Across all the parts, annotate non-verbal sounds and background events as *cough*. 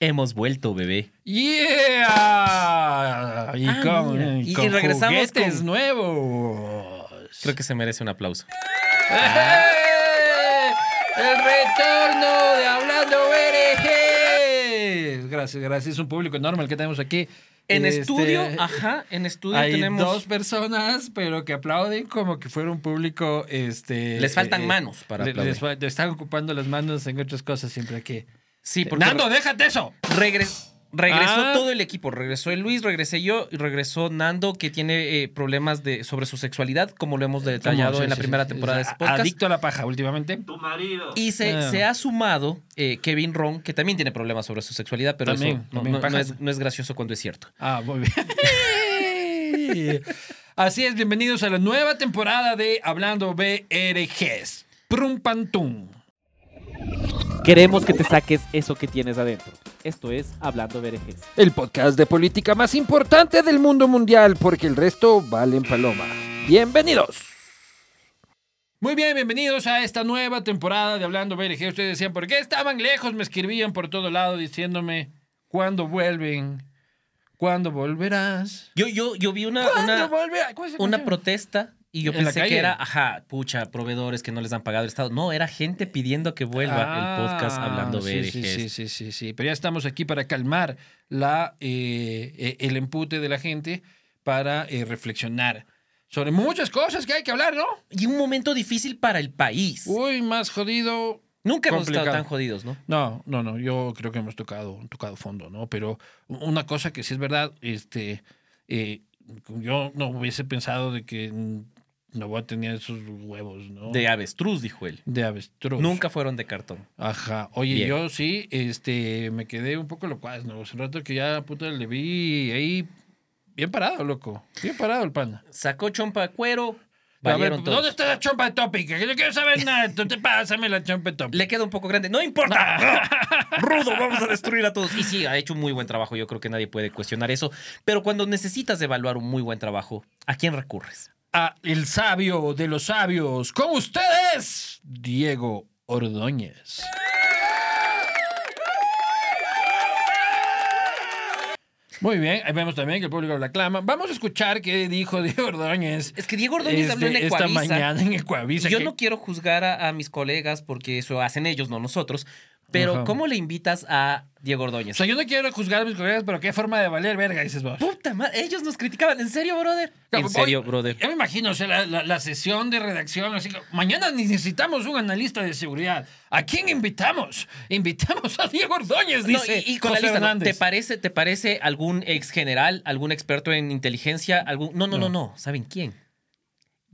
Hemos vuelto, bebé. ¡Yeah! Y Ah, con, y regresamos juguetes con- nuevos. Creo que se merece un aplauso. ¡Eh! El retorno de Hablando Herejes. Gracias, gracias. Es un público enorme el que tenemos aquí. En Este, estudio, ajá, en estudio Hay tenemos. dos personas, pero que aplauden como que fuera un público. Este, Les faltan eh, manos para le- aplaudir. les están ocupando las manos en otras cosas siempre aquí. Sí, porque Nando, déjate eso. regres- regresó Ah. todo el equipo. Regresó el Luis, regresé yo y regresó Nando, que tiene eh, problemas de, sobre su sexualidad, como lo hemos detallado Sí, en la sí, primera sí. temporada de este podcast. Adicto a la paja últimamente. Y se, Ah. se ha sumado eh, Kevin Ron, que también tiene problemas sobre su sexualidad, pero También, eso no, también no- no pajas. es, no es gracioso cuando es cierto. Ah, muy bien. *laughs* Así es, bienvenidos a la nueva temporada de Hablando BRGs. Prum pantum. Queremos que te saques eso que tienes adentro. Esto es Hablando Verejes. El podcast de política más importante del mundo mundial, porque el resto vale en paloma. Bienvenidos. Muy bien, bienvenidos a esta nueva temporada de Hablando BRG. Ustedes decían, ¿por qué estaban lejos? Me escribían por todo lado diciéndome, ¿cuándo vuelven? ¿Cuándo volverás? Yo, yo, yo vi una, ¿Cuándo una, protesta y yo ¿En la pensé que era, ajá, pucha, proveedores que no les han pagado el Estado. No, era gente pidiendo que vuelva el podcast Ah, hablando sí, BRGs. sí, sí, sí, sí, sí. Pero ya estamos aquí para calmar la, eh, eh, el empute de la gente, para eh, reflexionar sobre muchas cosas que hay que hablar, ¿no? Y un momento difícil para el país. Uy, más jodido. Nunca hemos estado tan jodidos, ¿no? No, no, no, yo creo que hemos tocado, tocado fondo, ¿no? Pero una cosa que sí es verdad, este, eh, yo no hubiese pensado de que mm, no tenía esos huevos, ¿no? De avestruz, dijo él. de avestruz. Nunca fueron de cartón. Ajá. Oye, Bien. yo sí, este, me quedé un poco locuaz, ¿no? Hace rato que ya, puta, le vi ahí bien parado, loco. Bien parado el pana. Sacó chompa de cuero, A ver, valieron todos. ¿dónde está la chompa de Topic? Que yo quiero saber nada. Pásame la chompa de Topic. Le queda un poco grande. No importa. *laughs* Rudo, vamos a destruir a todos. Y sí, ha hecho un muy buen trabajo. Yo creo que nadie puede cuestionar eso. Pero cuando necesitas evaluar un muy buen trabajo, ¿a quién recurres? A el sabio de los sabios. Con ustedes, Diego Ordóñez. Muy bien, ahí vemos también que el público lo aclama. Vamos a escuchar qué dijo *laughs* Diego Ordóñez. Es que Diego Ordóñez habló en este, esta Ecuavisa. mañana en Ecuavisa. Yo que- no quiero juzgar a, a mis colegas porque eso hacen ellos, no nosotros. Pero, Ajá. ¿cómo le invitas a Diego O Ordóñez? sea, yo no quiero juzgar a mis colegas, pero qué forma de valer verga, dices vos. Puta madre, ellos nos criticaban. ¿En serio, brother? En serio, voy- brother. Ya me imagino, o sea, la, la- la sesión de redacción, así que mañana necesitamos un analista de seguridad. ¿A quién invitamos? Invitamos a Diego Ordóñez, No, dice y, y con la José lista, ¿no? ¿te Hernández. parece, ¿te parece algún ex general, algún experto en inteligencia? algún No, no, no, no. ¿Saben quién?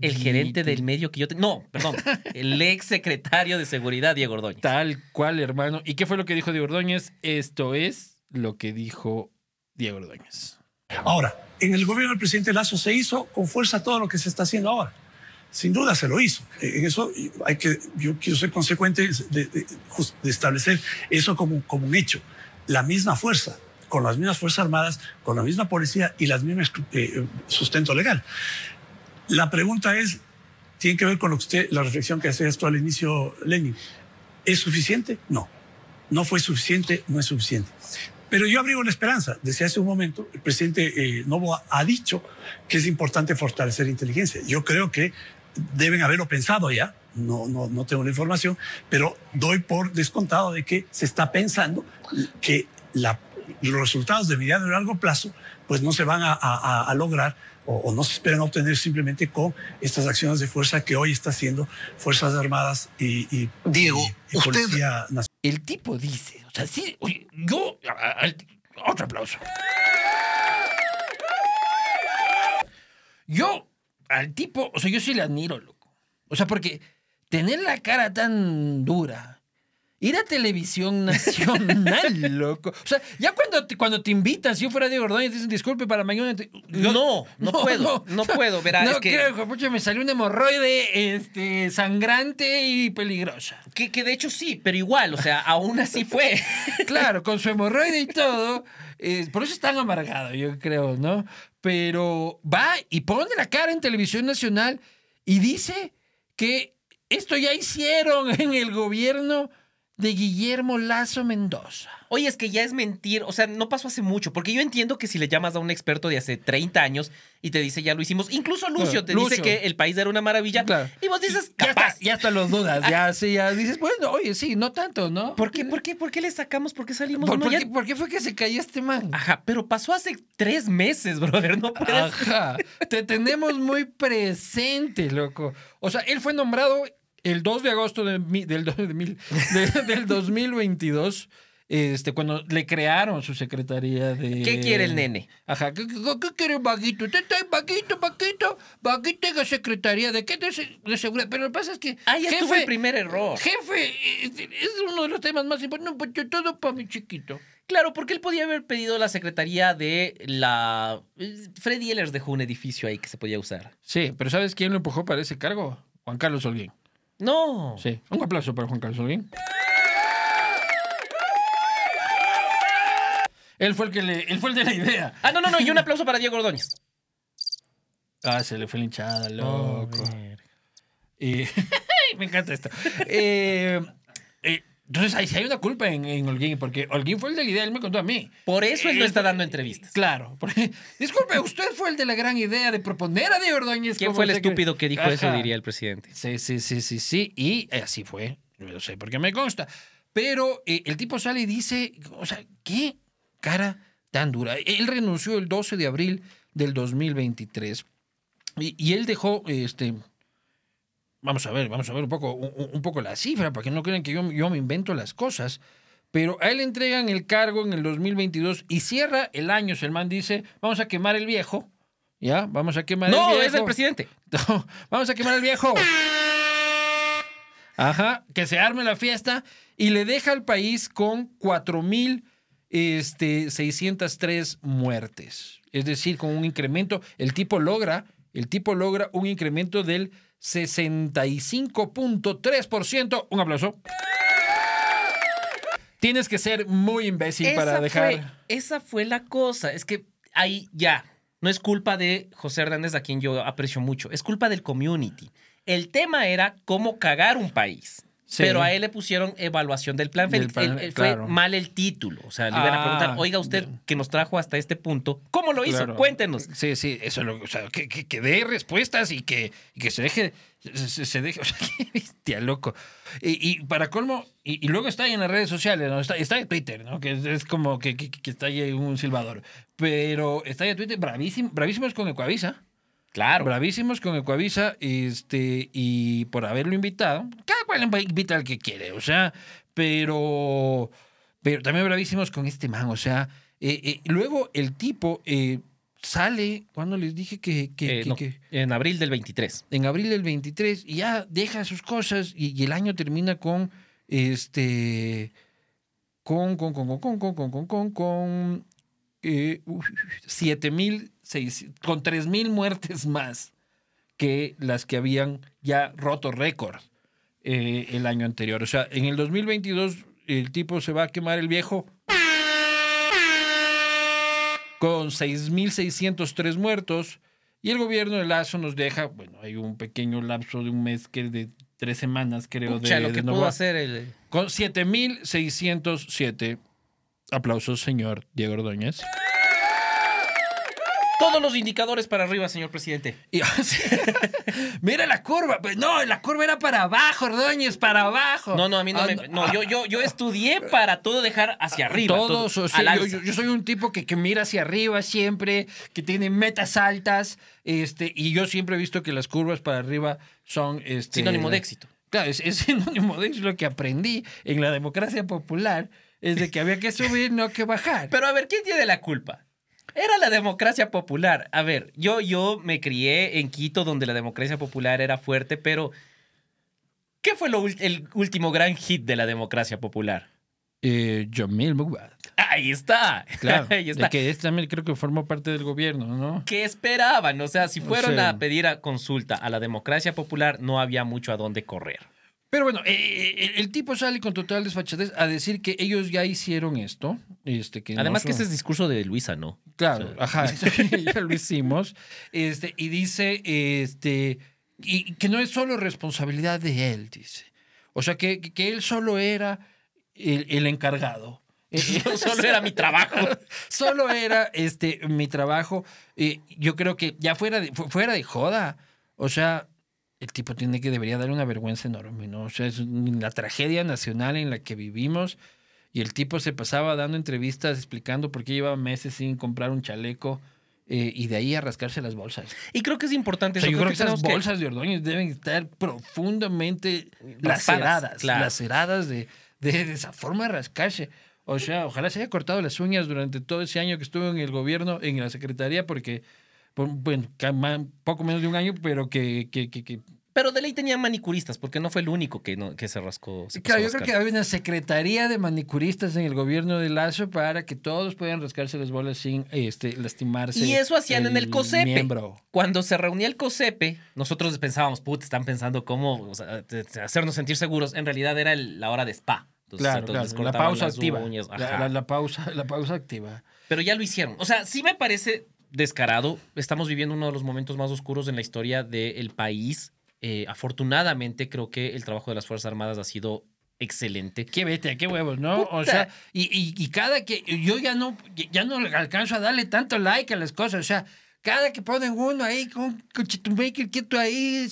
El gerente del medio que yo... te- No, perdón. el *laughs* ex secretario de seguridad, Diego Ordóñez. Tal cual, hermano. ¿Y qué fue lo que dijo Diego Ordóñez? Esto es lo que dijo Diego Ordóñez. Ahora, en el gobierno del presidente Lazo se hizo con fuerza todo lo que se está haciendo ahora. Sin duda se lo hizo. En eso hay que, yo quiero ser consecuente de, de- just- de establecer eso como, como un hecho. La misma fuerza, con las mismas Fuerzas Armadas, con la misma policía y las mismas eh, sustento legal. La pregunta es, tiene que ver con lo que usted, la reflexión que hacía esto al inicio, Lenin. ¿Es suficiente? No. No fue suficiente, no es suficiente. Pero yo abrigo la esperanza. Desde hace un momento, el presidente eh, Novoa ha dicho que es importante fortalecer inteligencia. Yo creo que deben haberlo pensado ya. No, no, no tengo la información, pero doy por descontado de que se está pensando que los resultados de mediano y largo plazo pues no se van a lograr o, o no se esperan obtener simplemente con estas acciones de fuerza que hoy está haciendo Fuerzas Armadas y, y, Diego, y- y usted- Policía Nacional. El tipo dice, o sea, sí, oye, yo, a- a- al- otro aplauso. Yo, al tipo, o sea, yo sí le admiro, loco. O sea, porque tener la cara tan dura, ir a televisión *laughs* nacional, loco. O sea, ya cuando te, cuando te invitan, si yo fuera Diego Ordóñez, dicen disculpe para mañana. te- yo- No, no puedo, no puedo, verá, no es que- creo, me salió una hemorroide este, sangrante y peligrosa. Que, que de hecho sí, pero igual, o sea, aún así fue. *laughs* Claro, con su hemorroide y todo. eh, por eso es tan amargado, yo creo, ¿no? Pero va y pone la cara en televisión nacional y dice que esto ya hicieron en el gobierno de Guillermo Lazo Mendoza. Oye, es que ya es mentir, o sea, no pasó hace mucho, porque yo entiendo que si le llamas a un experto de hace 30 años y te dice ya lo hicimos, incluso Lucio te Lucio. dice que el país era una maravilla, Claro. y vos dices, Ya capaz. hasta, ya hasta los dudas, ya, sí, ya dices, bueno, oye, sí, no tanto, ¿no? ¿Por qué, por, qué, ¿Por qué le sacamos? ¿Por qué salimos? ¿Por, No, por ya- qué, por qué fue que se cayó este man? Ajá, pero pasó hace tres meses, brother, no puedes... Ajá. Te tenemos muy presente, loco. O sea, él fue nombrado el 2 de agosto de mi- del, de mil- de- *laughs* del 2022, este, cuando le crearon su secretaría de... ¿Qué quiere el nene? Ajá. ¿Qué, quiere Vaguito? ¿Usted está en Vaguito, Vaguito? Vaguito tenga secretaría. ¿De qué? De, de seguridad. Pero lo que pasa es que... Estuvo jefe- el primer error. Jefe, es, uno de los temas más importantes. No, pues yo todo para mi chiquito. Claro, porque él podía haber pedido la secretaría de la... Freddy Ehlers dejó un edificio ahí que se podía usar. Sí, pero ¿sabes quién lo empujó para ese cargo? Juan Carlos Holguín. No. Sí, un aplauso para Juan Carlos Holguín. Él fue el que le, él fue el de la idea. Ah, no, no, no, y un aplauso para Diego Ordóñez. Ah, se le fue la hinchada, loco. Y- *laughs* me encanta esto. Eh, eh, entonces, ahí sí hay una culpa en, en Holguín, porque Holguín fue el de la idea, él me contó a mí. Por eso él no Él está dando entrevistas. Claro, porque, disculpe, usted fue el de la gran idea de proponer a Diego Ordóñez. ¿Quién fue el estúpido que dijo eso? Diría el presidente. Sí, sí, sí, sí, sí. Y así fue. Lo sé porque me consta. Pero eh, el tipo sale y dice, o sea, qué cara tan dura. Él renunció el 12 de abril del 2023 y, y él dejó, este, vamos a ver, vamos a ver un poco, un, un poco la cifra, para que no crean que yo, yo me invento las cosas. Pero a él le entregan el cargo en el 2022 y cierra el año. El man dice, vamos a quemar el viejo. ¿Ya? Vamos a quemar el No, viejo. es el presidente. *laughs* No, vamos a quemar al viejo. Ajá, que se arme la fiesta y le deja al país con 4.000 este, 603 muertes. Es decir, con un incremento, el tipo logra, el tipo logra un incremento del 65.3%. Un aplauso. Tienes que ser muy imbécil para dejar. Fue, esa fue la cosa. Es que ahí ya. No es culpa de José Hernández, a quien yo aprecio mucho. Es culpa del community. El tema era cómo cagar un país. Sí. Pero a él le pusieron evaluación del plan. Del claro. Fue mal el título. O sea, le iban a Ah, preguntar, oiga, usted que nos trajo hasta este punto, ¿cómo lo hizo? Claro. Cuéntenos. Sí, sí, eso es lo o sea, que, que, que dé respuestas y que, y que se deje, se, se- se deje, *laughs* o sea, qué bestia, loco. Y, y para colmo, y, y luego está ahí en las redes sociales, ¿no? Está, está en Twitter, ¿no? Que es, es como que, que, que está ahí un silbador. Pero está ahí en Twitter, bravísimo, bravísimos con Ecuavisa. Claro. Bravísimos con Ecuavisa, este, y por haberlo invitado. Cada cual invita al que quiere, o sea, pero, pero también bravísimos con este man, o sea, eh, eh, luego el tipo eh, sale, cuando les dije que, que- Eh, que- no, que En abril del 23. en abril del 23 y ya deja sus cosas y, y el año termina con este con con con con con con con con con con eh, uf, siete mil seis- con tres mil muertes más que las que habían ya roto récord eh, el año anterior. O sea, en el 2022 el tipo se va a quemar el viejo con 6.603 muertos y el gobierno de Lazo nos deja, bueno, hay un pequeño lapso de un mes que de tres semanas creo Pucha, de, lo de que no pudo va- hacer el... con 7.607 aplausos, señor Diego Ordóñez. Todos los indicadores para arriba, señor presidente. Y- *laughs* Mira la curva. Pues no, la curva era para abajo, Ordóñez, para abajo. No, no, a mí no Ah, me... No, yo, yo, yo estudié *laughs* para todo dejar hacia arriba. Todos, todo, o sea, yo soy un tipo que, que mira hacia arriba siempre, que tiene metas altas, este, y yo siempre he visto que las curvas para arriba son este, Sinónimo de éxito. Claro, es, es *laughs* sinónimo de éxito. Lo que aprendí en la democracia popular es de que había que subir, no que bajar. Pero a ver, ¿quién tiene la culpa? Era la democracia popular. A ver, yo, yo me crié en Quito donde la democracia popular era fuerte, pero ¿qué fue lo el último gran hit de la democracia popular? Eh, Jamil. Ahí está. Claro, *laughs* Ahí de está. que también creo que formó parte del gobierno, ¿no? ¿Qué esperaban? O sea, si fueron sea- a pedir a consulta a la democracia popular, no había mucho a dónde correr. Pero bueno, eh, el, el tipo sale con total desfachatez a decir que ellos ya hicieron esto. Este, que no Además que ese es discurso de Luisa, ¿no? Claro, ajá, *laughs* ya lo hicimos. Este, y dice, este, y que no es solo responsabilidad de él, dice. O sea, que, que él solo era el, el encargado. *laughs* Eh, eh, Solo *laughs* era mi trabajo. Solo era este mi trabajo. Eh, yo creo que ya fuera de, fuera de joda. O sea, el tipo tiene que debería dar una vergüenza enorme, ¿no? O sea, es la tragedia nacional en la que vivimos. Y el tipo se pasaba dando entrevistas explicando por qué llevaba meses sin comprar un chaleco. eh, y de ahí a rascarse las bolsas. Y creo que es importante O sea, eso. yo creo que esas que- bolsas de Ordóñez deben estar profundamente laceradas, claro. laceradas de, de, de esa forma de rascarse. O sea, ojalá se haya cortado las uñas durante todo ese año que estuvo en el gobierno, en la secretaría, porque, por- bueno, poco menos de un año, pero que... que, que, que- Pero de ley tenía manicuristas, porque no fue el único que, no, que se rascó. se Claro, yo creo que había una secretaría de manicuristas en el gobierno de Lazo para que todos puedan rascarse las bolas sin este, lastimarse. Y eso hacían en el COSEPE. miembro. Cuando se reunía el COSEPE, nosotros pensábamos, puta, están pensando cómo o sea, hacernos sentir seguros. En realidad era el- la hora de spa. Entonces, Claro, entonces claro, la pausa las activa. uñas, La, la- la pausa, la pausa activa. Pero ya lo hicieron. O sea, sí me parece descarado. Estamos viviendo uno de los momentos más oscuros en la historia del país. Eh, afortunadamente, creo que el trabajo de las Fuerzas Armadas ha sido excelente. Qué vete, qué huevos, ¿no? O sea, y, y- y cada que yo ya no, ya no alcanzo a darle tanto like a las cosas, o sea, cada que ponen uno ahí con, con Chitumbaker quieto ahí,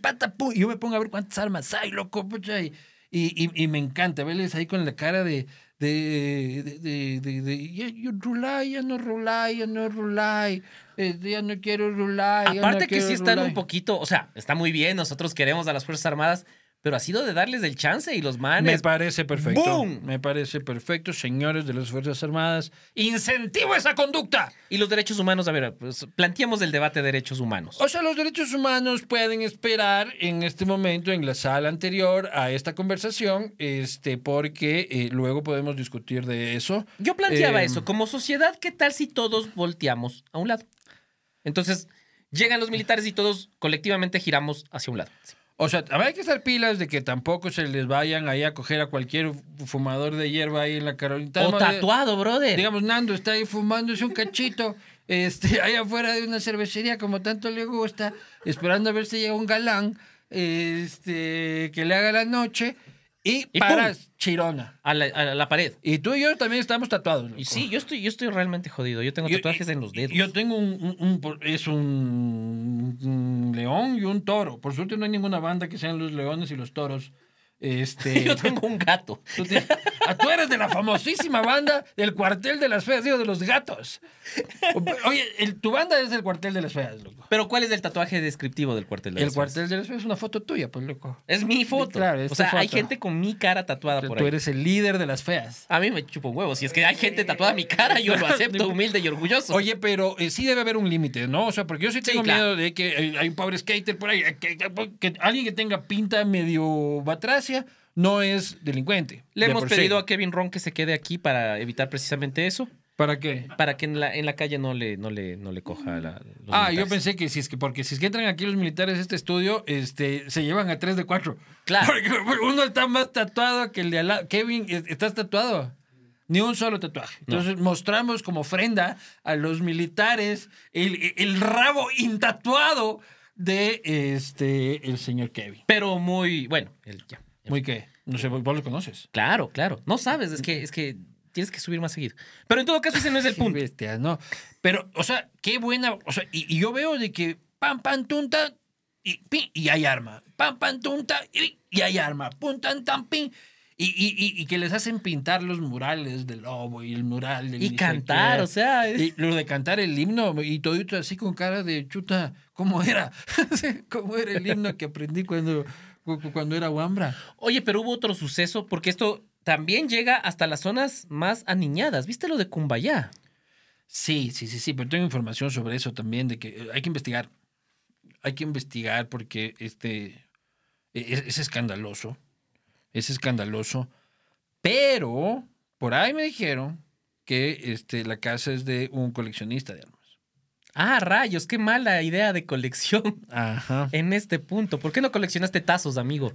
pata, pum, y yo me pongo a ver cuántas armas hay, loco, pucha, y, y- y me encanta verles ahí con la cara de, de, de, de, de, ya, yo rulay, ya no rulay, ya no rulay, este, ya no quiero rulay. no Aparte que sí están rulay. un poquito, o sea, está muy bien, nosotros queremos a las Fuerzas Armadas, pero ha sido de darles el chance y los manes. Me parece perfecto. ¡Boom! Me parece perfecto, señores de las Fuerzas Armadas. ¡Incentivo esa conducta! Y los derechos humanos, a ver, pues, planteemos el debate de derechos humanos. O sea, los derechos humanos pueden esperar en este momento en la sala anterior a esta conversación, este, porque eh, luego podemos discutir de eso. Yo planteaba Eh, eso, como sociedad, ¿qué tal si todos volteamos a un lado? Entonces, llegan los militares y todos colectivamente giramos hacia un lado. O sea, habrá que estar pilas de que tampoco se les vayan ahí a coger a cualquier fumador de hierba ahí en la Carolina. O tatuado, brother. Digamos, Nando está ahí fumándose un cachito, *laughs* este, ahí afuera de una cervecería, como tanto le gusta, esperando a ver si llega un galán, este, que le haga la noche, y, Y para ¡pum! Chirona. a, la, a la pared. Y tú y yo también estamos tatuados. loco. Y sí, yo estoy, yo estoy realmente jodido. Yo tengo Yo- tatuajes en los dedos. Yo tengo un, un- un- es un, un león y un toro. Por suerte no hay ninguna banda que sean los leones y los toros. Este, *laughs* yo tengo un gato. Tú, Ah, tú eres de la famosísima banda del cuartel de las feas, digo, de los gatos. Oye, el- tu banda es del cuartel de las feas, loco. Pero ¿cuál es el tatuaje descriptivo del cuartel de El las Feas? cuartel de las feas es una foto tuya, pues, loco. Es mi foto. Claro, es o sea, hay gente con mi cara tatuada por Tú ahí. eres el líder de las feas. A mí me chupo un huevo. Si es que hay gente tatuada a mi cara, yo lo acepto *laughs* humilde y orgulloso. Oye, pero eh, sí debe haber un límite, ¿no? O sea, porque yo sí tengo claro. miedo de que eh, hay un pobre skater por ahí, que, que- que alguien que tenga pinta medio no es delincuente. Le de hemos sí. pedido a Kevin Ron que se quede aquí para evitar precisamente eso. ¿Para qué? Para que en la, en la calle no le, no le, no le coja la. los Ah, yo pensé que si es que porque si es que entran aquí los militares a este estudio, este, se llevan a tres de cuatro. Claro. *laughs* Porque uno está más tatuado que el de al lado. Kevin, ¿es- ¿estás tatuado? Ni un solo tatuaje. Entonces mostramos como ofrenda a los militares el, el rabo intatuado de este el señor Kevin. Pero muy. Bueno, el- ya. Muy que, no sé, vos lo conoces. Claro, claro. No sabes, es que, es que tienes que subir más seguido. Pero en todo caso, ese no es el *laughs* punto. bestia, ¿no? Pero, o sea, qué buena. O sea, y, y yo veo de que pam, pam, tunta, y, pin, y hay arma. Pam, pam, tunta, y, y hay arma. Pum, tan, tan, pin. Y, y, y, que les hacen pintar los murales del lobo y el mural del Y cantar, o sea. es- Y lo de cantar el himno y todito así con cara de chuta, ¿cómo era? *laughs* ¿Cómo era el himno que aprendí cuando, cu- cuando era Wambra? Oye, pero hubo otro suceso, porque esto también llega hasta las zonas más aniñadas. ¿Viste lo de Cumbayá? Sí, sí, sí, sí, pero tengo información sobre eso también, de que eh, hay que investigar. Hay que investigar porque este e- es, es escandaloso. Es escandaloso. Pero por ahí me dijeron que este, la casa es de un coleccionista de armas. Ah, rayos, qué mala idea de colección *laughs* Ajá. en este punto. ¿Por qué no coleccionaste tazos, amigo?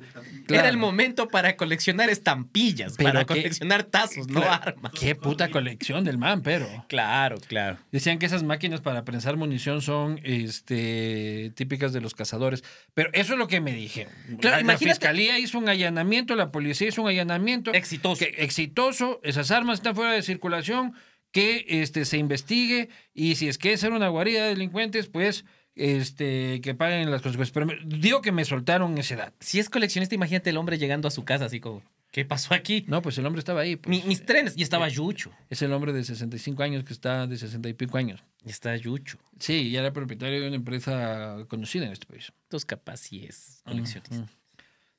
Claro. Era el momento para coleccionar estampillas, Pero para qué- coleccionar tazos, no armas. Qué puta colección del man, pero. Claro, claro. Decían que esas máquinas para prensar munición son este, típicas de los cazadores. Pero eso es lo que me dijeron. Claro, la, fiscalía hizo un allanamiento, la policía hizo un allanamiento. Exitoso. Que, exitoso. Esas armas están fuera de circulación. Que este, se investigue. Y si es que es una guarida de delincuentes, pues este, que paguen las consecuencias. Pero me- digo que me soltaron esa edad. Si es coleccionista, imagínate el hombre llegando a su casa así como, ¿qué pasó aquí? No, pues el hombre estaba ahí. pues. Mi- mis trenes, y estaba Yucho. Es el hombre de 65 años que está de 60 y pico años. Y está Yucho. Sí, ya era propietario de una empresa conocida en este país. Entonces capaz sí es coleccionista. Ujú.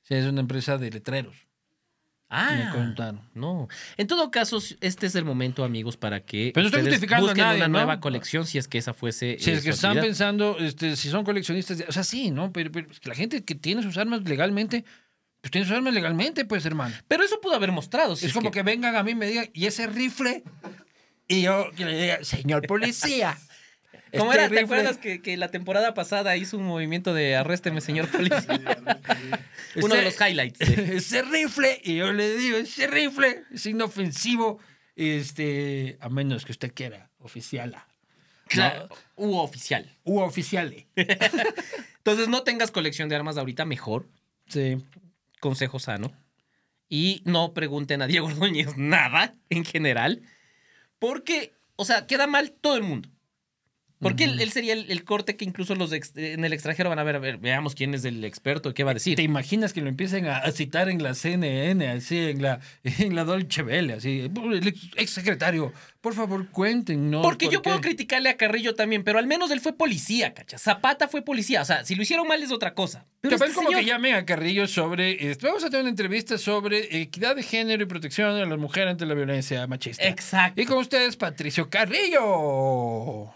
Sí, es una empresa de letreros. Me Ah, contaron. no. En todo caso, este es el momento, amigos, para que Pero no estoy a busquen nadie, una ¿no? nueva colección si es que esa fuese Si eh, es su que están actividad. pensando, este, si son coleccionistas, de- o sea, sí, ¿no? Pero, pero es que la gente que tiene sus armas legalmente, pues tiene sus armas legalmente, pues, hermano. Pero eso pudo haber mostrado. si es como que... vengan a mí y me digan, ¿y ese rifle? Y yo que le diga, señor policía. ¿Cómo era? ¿Te acuerdas que, que la temporada pasada hizo un movimiento de arrésteme, señor policía? Uno de los highlights. de- *laughs* ese rifle, y yo le digo, ese rifle es inofensivo, este, a menos que usted quiera, oficiala. Claro, u oficial. U oficiale. *laughs* Entonces, no tengas colección de armas ahorita, mejor. Sí. Consejo sano. Y no pregunten a Diego *laughs* Ordóñez nada en general. Porque, o sea, queda mal todo el mundo. Porque él, él sería el, el corte que incluso los ex- en el extranjero van a ver, a ver, veamos quién es el experto, qué va a decir. ¿Te imaginas que lo empiecen a, a citar en la CNN, así, en la, *laughs* en la Dolce Vele, así? El ex, ex secretario, por favor, cuéntenos. Porque por yo puedo qué". criticarle a Carrillo también, pero al menos él fue policía, cacha. Zapata fue policía. O sea, si lo hicieron mal es otra cosa. Pero este como señor- que llamen a Carrillo sobre. este, vamos a tener una entrevista sobre equidad de género y protección de las mujeres ante la violencia machista. Exacto. Y con ustedes, Patricio Carrillo.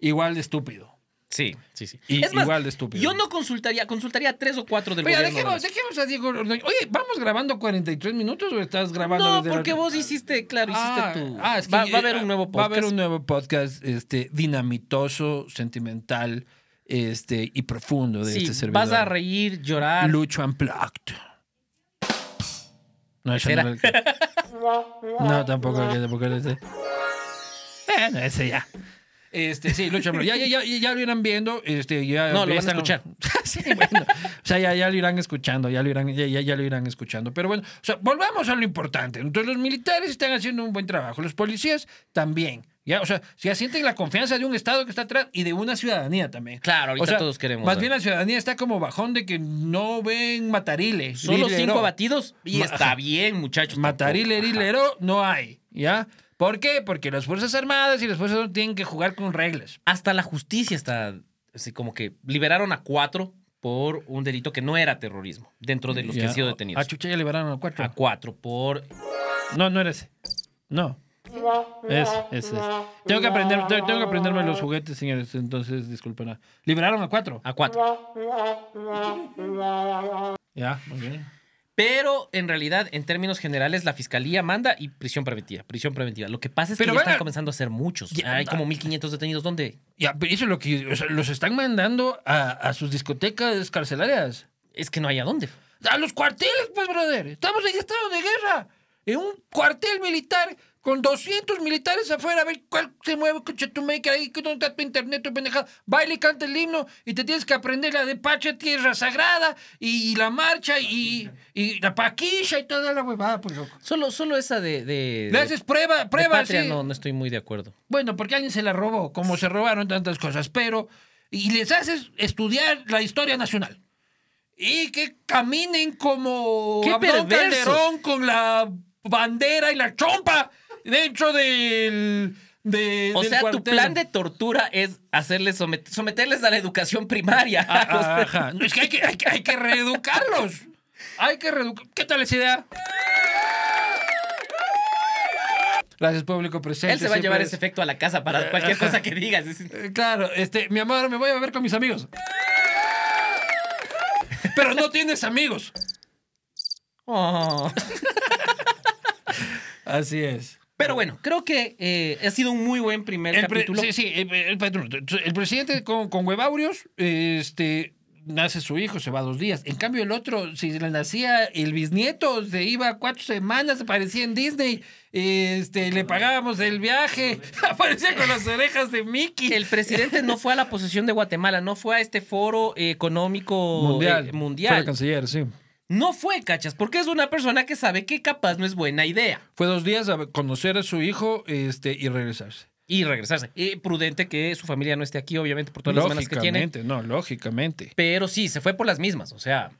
Igual de estúpido. Sí, sí, sí. Y- es más, igual de estúpido. Yo no consultaría, consultaría a tres o cuatro del Oye, gobierno. dejemos, dejemos a Diego Ordóñez. Oye, ¿vamos grabando 43 minutos o estás grabando No, desde la- porque vos hiciste, claro, hiciste Ah, tu. ah, es que va, va a haber un nuevo Va a podcast. haber un nuevo podcast este, dinamitoso, sentimental este, y profundo de sí, este servidor. vas a reír, llorar. Lucho Unplugged. No, ese ¿Será? no, el que- *laughs* no, tampoco, tampoco ese. Bueno, ese ya. Este, sí, Unplugged. Ya, ya, ya, ya lo irán viendo. Este, ya, No, lo van a escuchar. *laughs* sí, bueno. O sea, ya, ya lo irán escuchando, ya lo irán, ya, ya, ya lo irán escuchando. Pero bueno, o sea, volvamos a lo importante. Entonces, los militares están haciendo un buen trabajo, los policías también. Ya, o sea, ya sienten la confianza de un Estado que está atrás y de una ciudadanía también. Claro, ahorita O sea, todos queremos. Más ver. bien la ciudadanía está como bajón de que no ven matarile. Solo cinco batidos y Ma- está bien, muchachos. *laughs* Matarile, lilero, no hay. ¿Ya? ¿Por qué? Porque las Fuerzas Armadas y las Fuerzas Armadas tienen que jugar con reglas. Hasta la justicia está. Así como que liberaron a cuatro por un delito que no era terrorismo, dentro de los que han sido A detenidos. Chucha ya liberaron a cuatro. A cuatro por. No, no era ese. No. Es, ese es. Tengo que aprender, tengo, tengo que aprenderme los juguetes, señores. Entonces, disculpen. Liberaron a cuatro. A cuatro. Ya, muy bien. Pero en realidad, en términos generales, la fiscalía manda y prisión preventiva. Prisión preventiva. Lo que pasa es que ya están comenzando a ser muchos. Ya, Hay como 1500 detenidos. ¿Dónde? Ya, pero eso es lo que. o sea, los están mandando a, a sus discotecas carcelarias. Es que no hay a dónde. A los cuarteles, pues, brother. Estamos en estado de guerra. En un cuartel militar con 200 militares afuera. A ver cuál se mueve, maker ahí. ¿Dónde está tu internet, tu pendejada? Baila y canta el himno y te tienes que aprender la de Pacha Tierra Sagrada y, la marcha y, y la paquilla y toda la huevada, pues, loco. Solo, solo esa de. de Le haces prueba, de prueba, patria, sí. no, no estoy muy de acuerdo. Bueno, porque alguien se la robó, como se robaron tantas cosas, pero. Y les haces estudiar la historia nacional. Y que caminen como ¡Qué! Calderón con la bandera y la chompa dentro del. de- O del sea, tu plan de tortura es hacerles somet- someterles a la educación primaria. Ah, *laughs* ajá. Es que hay que, hay que, hay que reeducarlos. Hay que reeducar. ¿Qué tal esa idea? Gracias, público presente. Él se va a llevar es- ese efecto a la casa para cualquier cosa que digas. *laughs* Eh, Claro, este, mi amor, me voy a ver con mis amigos. Pero no tienes amigos. Oh. *laughs* Así es. Pero bueno, creo que eh, ha sido un muy buen primer El capítulo. sí, sí, el, el el presidente con, con huevaurios, este, nace su hijo, se va dos días. En cambio, el otro, si le nacía el bisnieto, se iba cuatro semanas, aparecía en Disney, este, le pagábamos el viaje, *laughs* aparecía con las orejas de Mickey. El presidente no fue a la posesión de Guatemala, no fue a este foro económico mundial. eh, Fue mundial. el canciller, sí. No fue, cachas, porque es una persona que sabe que capaz no es buena idea. Fue dos días a conocer a su hijo este, y regresarse. Y regresarse. Y prudente que su familia no esté aquí, obviamente, por todas las semanas que tiene. Lógicamente, no, lógicamente. Pero sí, se fue por las mismas. O sea,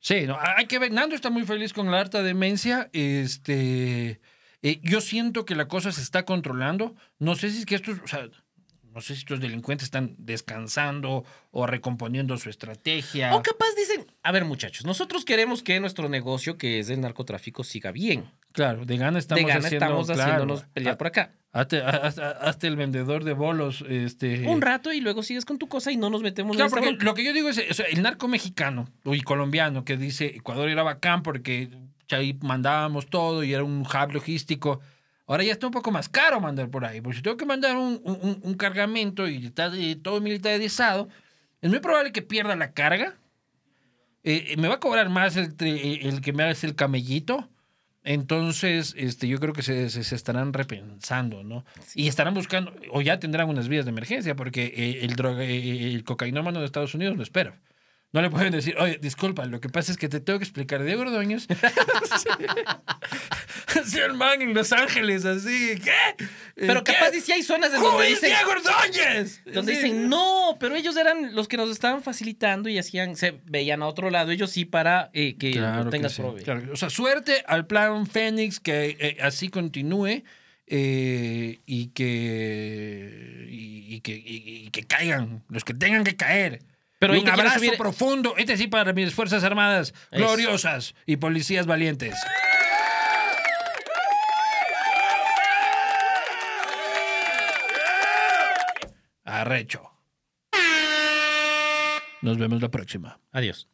Sí, no, hay que ver. Nando está muy feliz con la harta demencia. Este, eh, yo siento que la cosa se está controlando. No sé si es que estos, o sea, no sé si estos delincuentes están descansando o recomponiendo su estrategia. o capaz dicen, a ver muchachos, nosotros queremos que nuestro negocio, que es el narcotráfico, siga bien. Claro, de gana estamos de gana haciendo, estamos claro, haciéndonos pelear por acá. Hazte, hazte- hazte el vendedor de bolos. Este, Un rato y luego sigues con tu cosa y no nos metemos Claro, en porque lo que yo digo es, o sea, el narco mexicano y colombiano que dice Ecuador era bacán porque ahí mandábamos todo y era un hub logístico. Ahora ya está un poco más caro mandar por ahí, porque si tengo que mandar un, un- un cargamento y está de- todo militarizado, es muy probable que pierda la carga. Eh, me va a cobrar más el, tre- el que me hace el camellito. Entonces, este, yo creo que se, se- se estarán repensando, ¿no? Y estarán buscando, o ya tendrán unas vías de emergencia, porque eh, el, droga, eh, el cocainómano de Estados Unidos lo espera. No le pueden decir, oye, disculpa, lo que pasa es que te tengo que explicar. Diego Ordóñez. *laughs* sí, el man en Los Ángeles, así, ¿qué? Pero ¿Qué? capaz si hay zonas en ¡Who donde dicen, Diego Ordóñez! donde Sí. dicen, no, pero ellos eran los que nos estaban facilitando y hacían, se veían a otro lado, ellos sí para eh, que Claro no que tengas sí, prove. claro. O sea, suerte al plan Fénix que eh, así continúe eh, y que y, y que y- y que caigan los que tengan que caer. Pero Y ahí un abrazo subir- profundo, este sí para mis fuerzas armadas Eso. gloriosas y policías valientes. Arrecho. Nos vemos la próxima. Adiós.